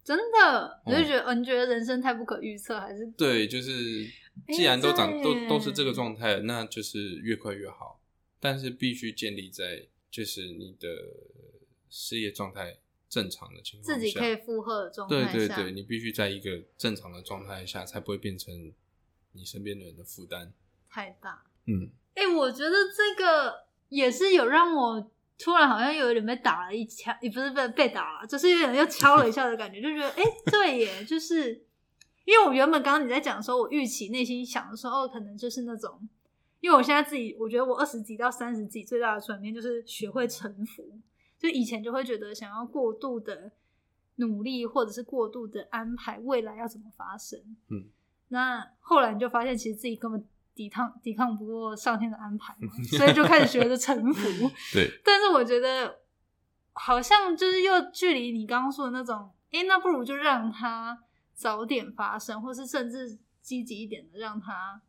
真的，你就觉得，你觉得人生太不可预测，还是？
对，就是既然都长都都是这个状态，那就是越快越好。但是必须建立在就是你的事业状态正常的情况
下，自己可以负荷的状态
下。对对对，你必须在一个正常的状态下，才不会变成。你身边的人的负担
太大，
嗯，
哎，我觉得这个也是有让我突然好像有一点被打了一枪，也不是被被打了，就是有点又敲了一下的感觉，就觉得哎，对耶，就是因为我原本刚刚你在讲的时候，我预期内心想的时候，可能就是那种，因为我现在自己，我觉得我二十几到三十几最大的转变就是学会臣服，就以前就会觉得想要过度的努力，或者是过度的安排未来要怎么发生，
嗯。
那后来你就发现，其实自己根本抵抗抵抗不过上天的安排，所以就开始学着臣服。
对，
但是我觉得好像就是又距离你刚刚说的那种，哎，那不如就让它早点发生，或是甚至积极一点的，让它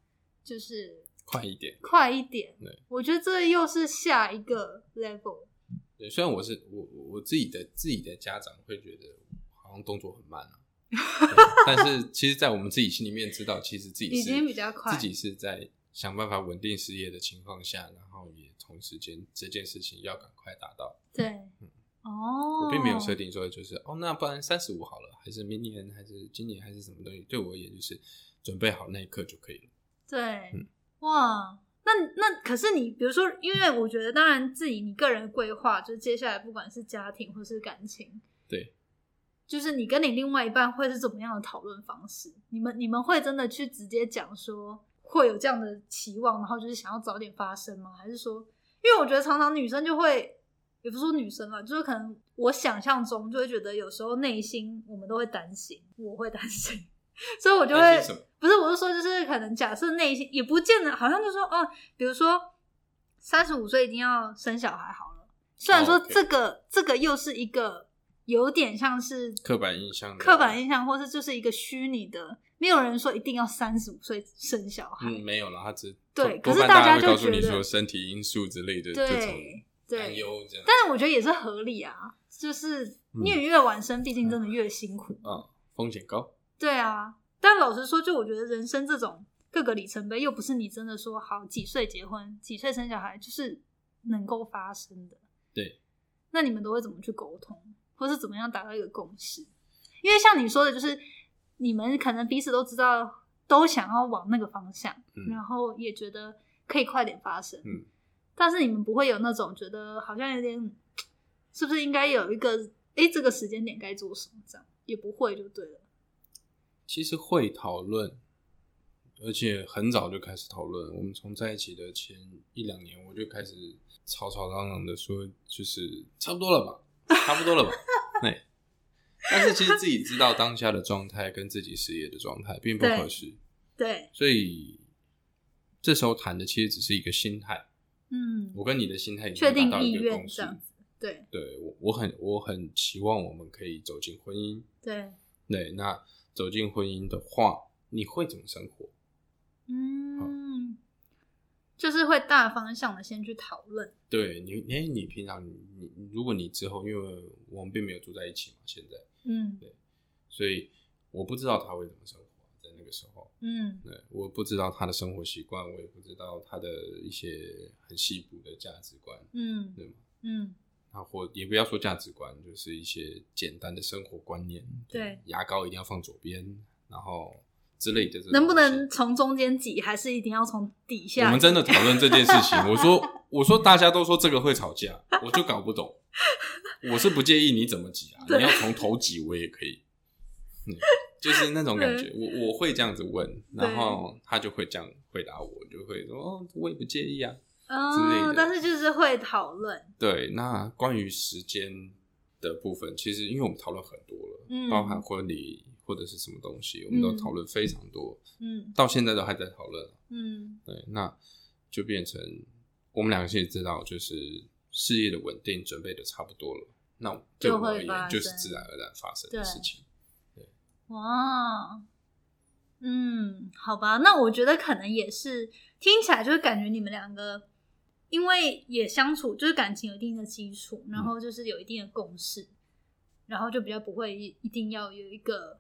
就是
快一点，
快一点。
对，
我觉得这又是下一个 level。
对，虽然我是我我自己的自己的家长会觉得好像动作很慢啊。但是，其实，在我们自己心里面知道，其实自己
已经比较快，
自己是在想办法稳定事业的情况下，然后也同时间这件事情要赶快达到。
对，嗯，哦，
我并没有设定说就是哦，那不然三十五好了，还是明年，还是今年，还是什么东西？对我而言，就是准备好那一刻就可以了。
对，嗯，哇，那那可是你，比如说，因为我觉得，当然自己你个人规划，就是接下来不管是家庭或是感情，
对。
就是你跟你另外一半会是怎么样的讨论方式？你们你们会真的去直接讲说会有这样的期望，然后就是想要早点发生吗？还是说，因为我觉得常常女生就会，也不是说女生啊，就是可能我想象中就会觉得有时候内心我们都会担心，我会担心，所以我就会不是，我是说就是可能假设内心也不见得，好像就说哦，比如说三十五岁一定要生小孩好了，虽然说这个这个又是一个。有点像是
刻板印象，
刻板印象，或是就是一个虚拟的，没有人说一定要三十五岁生小孩。
嗯，没有了，他只
对，可
是
大家就
告诉你说身体因素之类的这种，
对
担忧这样。
但是我觉得也是合理啊，就是你越晚生，毕竟真的越辛苦。
啊，风险高。
对啊，但老实说，就我觉得人生这种各个里程碑，又不是你真的说好几岁结婚、几岁生小孩，就是能够发生的。
对，
那你们都会怎么去沟通，或是怎么样达到一个共识？因为像你说的，就是你们可能彼此都知道，都想要往那个方向，
嗯
然后也觉得可以快点发生。
嗯，
但是你们不会有那种觉得好像有点，是不是应该有一个，哎，这个时间点该做什么？这样也不会就对了。
其实会讨论，而且很早就开始讨论。我们从在一起的前一两年，我就开始吵吵嚷嚷的说，就是差不多了吧，差不多了吧。对。但是其实自己知道当下的状态跟自己事业的状态并不合适，
对，
所以这时候谈的其实只是一个心态。
嗯，
我跟你的心态已经达到一个共识
对
对我，我很我很期望我们可以走进婚姻。
对，
对，那走进婚姻的话，你会怎么生活？
嗯，就是会大方向的先去讨论，
对你，哎，你平常你你，如果你之后，因为我们并没有住在一起嘛，现在，
嗯。
对所以我不知道他会怎么生活，在那个时候，
嗯。
对，我不知道他的生活习惯，我也不知道他的一些很细部的价值观，
嗯
对吗？
嗯，
啊，或也不要说价值观，就是一些简单的生活观念，
对，
牙膏一定要放左边，然后之类的
能不能从中间挤，还是一定要从底下？
我们真的讨论这件事情，我说我说大家都说这个会吵架，我就搞不懂。我是不介意你怎么挤啊，你要从头挤我也可以，嗯，就是那种感觉。我我会这样子问，然后他就会这样回答我，就会说哦，我也不介意啊。之类
哦，但是就是会讨论，
对，那关于时间的部分，其实因为我们讨论很多了，
嗯。
包含婚礼或者是什么东西，我们都
嗯
讨论非常多，
嗯。
到现在都还在讨论。
嗯。
对，那就变成我们两个现在知道，就是事业的稳定准备的差不多了，那对
就
我而言就是自然而然发生的事情。对。
哇，嗯，好吧，那我觉得可能也是听起来就是感觉你们两个，因为也相处，就是感情有一定的基础，然后就是有一定的共识，然后就比较不会一一定要有一个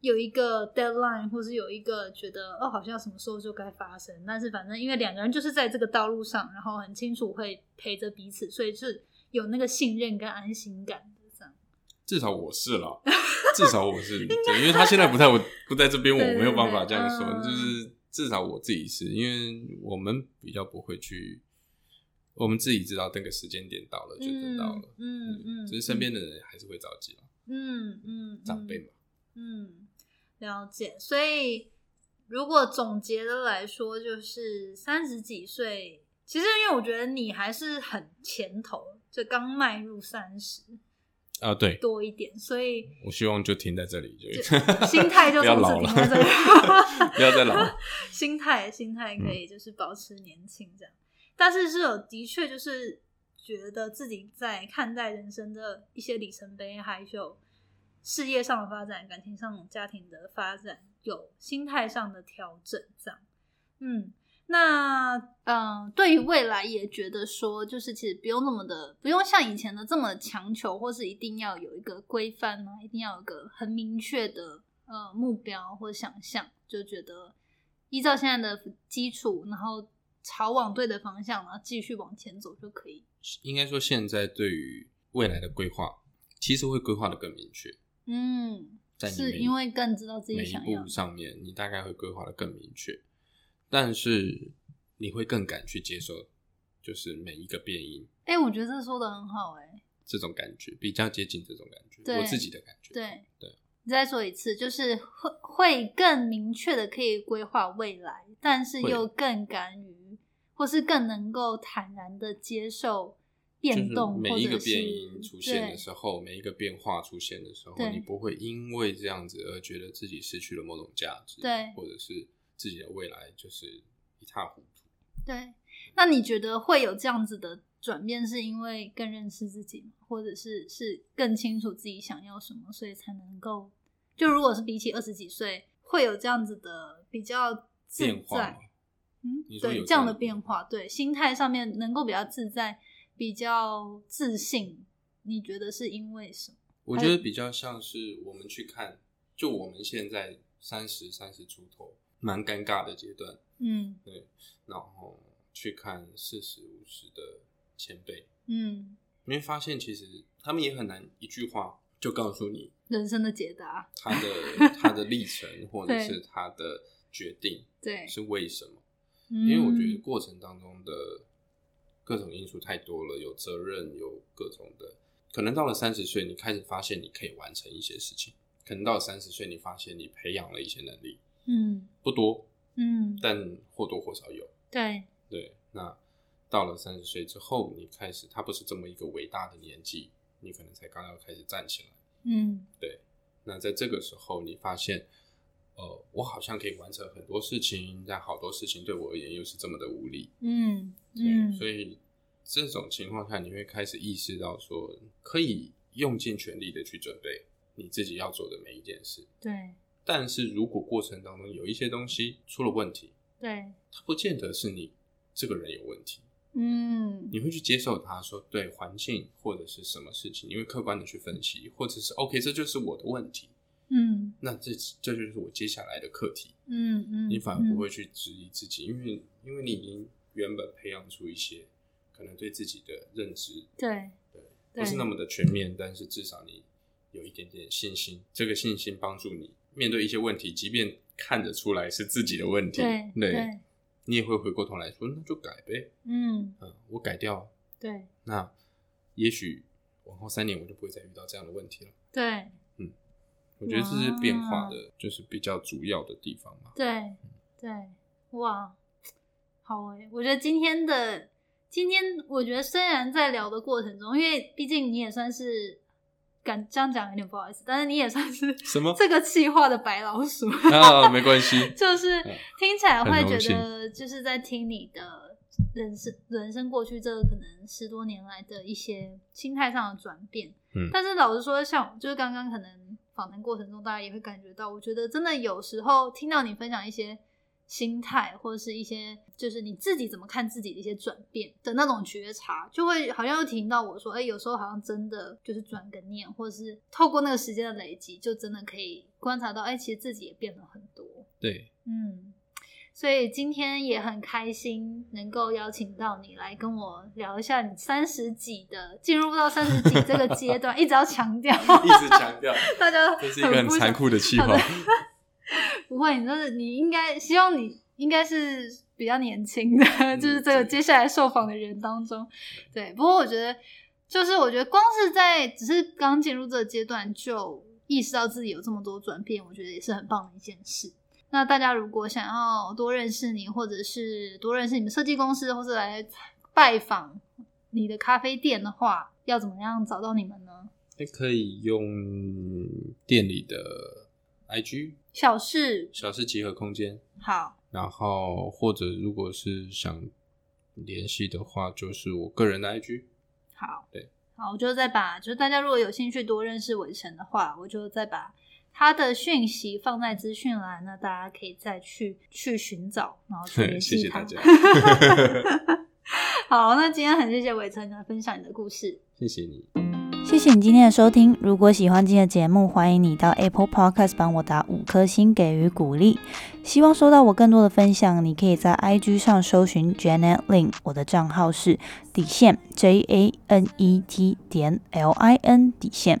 有一个 deadline，或是有一个觉得哦好像什么时候就该发生，但是反正因为两个人就是在这个道路上，然后很清楚会陪着彼此，所以是有那个信任跟安心感的这样。
至少我是了，至少我是，对，因为他现在不在我不在这边，我没有办法这样说，
嗯
就是至少我自己是，因为我们比较不会去，我们自己知道那个时间点到了就知道了，
嗯嗯，
只是身边的人还是会着急了，
嗯嗯
长辈嘛。
嗯，了解。所以如果总结的来说，就是三十几岁，其实因为我觉得你还是很前头，就刚迈入三十
啊，对，
多一点，所以
我希望就停在这里，就
就心态就
不要老了。不要再老了。
心态心态可以就是保持年轻这样，但是是有的确就是觉得自己在看待人生的一些里程碑，还有事业上的发展、感情上、家庭的发展，有心态上的调整这样。嗯，那嗯、对于未来也觉得说，就是其实不用那么的，不用像以前的这么强求，或是一定要有一个规范啊，一定要有一个很明确的呃目标或想象，就觉得依照现在的基础，然后朝往对的方向，然后继续往前走就可以。
应该说，现在对于未来的规划，其实会规划的更明确。
嗯，是
在是
因为更知道自己
每一步
想要的。
上面，你大概会规划的更明确，但是你会更敢去接受，就是每一个变音
哎、我觉得这说的很好、哎，
这种感觉，比较接近这种感觉，
对
我自己的感觉。
对
对，
你再说一次，就是会会更明确的可以规划未来，但是又更敢于，或是更能够坦然的接受
就是
变动，
每一个变音出现的
对
时候，每一个变化出现的时候，你不会因为这样子而觉得自己失去了某种价值，
对
或者是自己的未来就是一塌糊涂。
对，那你觉得会有这样子的转变，是因为更认识自己吗？或者是是更清楚自己想要什么，所以才能够？就如果是比起二十几岁，会有这样子的比较自在
变化吗，
嗯对，
有
这样的变化，对，心态上面能够比较自在，比较自信，你觉得是因为什么？
我觉得比较像是我们去看，就我们现在三十三十出头，蛮尴尬的阶段，
嗯
对，然后去看四十五十的前辈，
嗯，
你会发现其实他们也很难一句话就告诉你
人生的解答，
他的 他的历程或者是他的决定
对，
是为什么。
因
因为我觉得过程当中的各种因素太多了，有责任，有各种的。可能到了三十岁，你开始发现你可以完成一些事情；可能到了三十岁，你发现你培养了一些能力，
嗯
不多，
嗯，
但或多或少有。
对，
对，那到了三十岁之后，你开始，它不是这么一个伟大的年纪，你可能才刚要开始站起来。
嗯
对，那在这个时候，你发现，呃，我好像可以完成很多事情，但好多事情对我而言又是这么的无力。
嗯，嗯，
所以这种情况下，你会开始意识到说，可以用尽全力的去准备你自己要做的每一件事。
对
但是如果过程当中有一些东西出了问题，
对，
它不见得是你这个人有问题，
嗯
你会去接受他，说对环境或者是什么事情，你会客观的去分析，或者是 OK，这就是我的问题，
嗯。
那这这就是我接下来的课题。
嗯嗯，
你反而不会去质疑自己，因为因为你已经原本培养出一些可能对自己的认知，
对
对，
对
不是那么的全面，但是至少你有一点点信心，这个信心帮助你面对一些问题，即便看得出来是自己的问题，
对对，
你也会回过头来说，那就改呗，
嗯。
嗯，我改掉，
对。
那也许往后三年我就不会再遇到这样的问题了。
对
我觉得这是变化的，就是比较主要的地方嘛。
对对，哇，好诶、我觉得今天的今天，我觉得虽然在聊的过程中，因为毕竟你也算是敢这样讲有点不好意思，但是你也算是
什么
这个气化的白老鼠，
啊，没关系，
就是
嗯
听起来会觉得就是在听你的人生人生过去这个可能十多年来的一些心态上的转变。
嗯
但是老实说，像就是刚刚可能访谈过程中，大家也会感觉到，我觉得真的有时候听到你分享一些心态，或者是一些就是你自己怎么看自己的一些转变的那种觉察，就会好像又提醒到我说，哎、有时候好像真的就是转个念，或者是透过那个时间的累积，就真的可以观察到，哎、其实自己也变了很多。
对，
嗯，所以今天也很开心能够邀请到你来跟我聊一下你三十几的进入到三十几这个阶段，一直要强调，
一直强调，
大家
这是一个很
不想
残酷的气
好
候
的。不会，你就是你应该希望你应该是比较年轻的，就是这个接下来受访的人当中，对。不过我觉得，就是我觉得光是在只是刚进入这个阶段就意识到自己有这么多转变，我觉得也是很棒的一件事。那大家如果想要多认识你，或者是多认识你们设计公司，或者来拜访你的咖啡店的话，要怎么样找到你们呢？
也可以用店里的 IG
小事。
小事集合空间，
好，
然后或者如果是想联系的话，就是我个人的 IG。
好，
对，
好，我就再把，就是大家如果有兴趣多认识伟成的话，我就再把他的讯息放在资讯栏，那大家可以再去去寻找，然后去 联系他。
谢谢大家，
好，那今天很谢谢伟成来分享你的故事。
谢谢你。
谢谢你今天的收听。如果喜欢今天的节目，欢迎你到 Apple Podcast 帮我打五颗星给予鼓励。希望收到我更多的分享，你可以在 IG 上搜寻 Janet Lin，我的账号是底线 J A N E T 点 L I N 底线。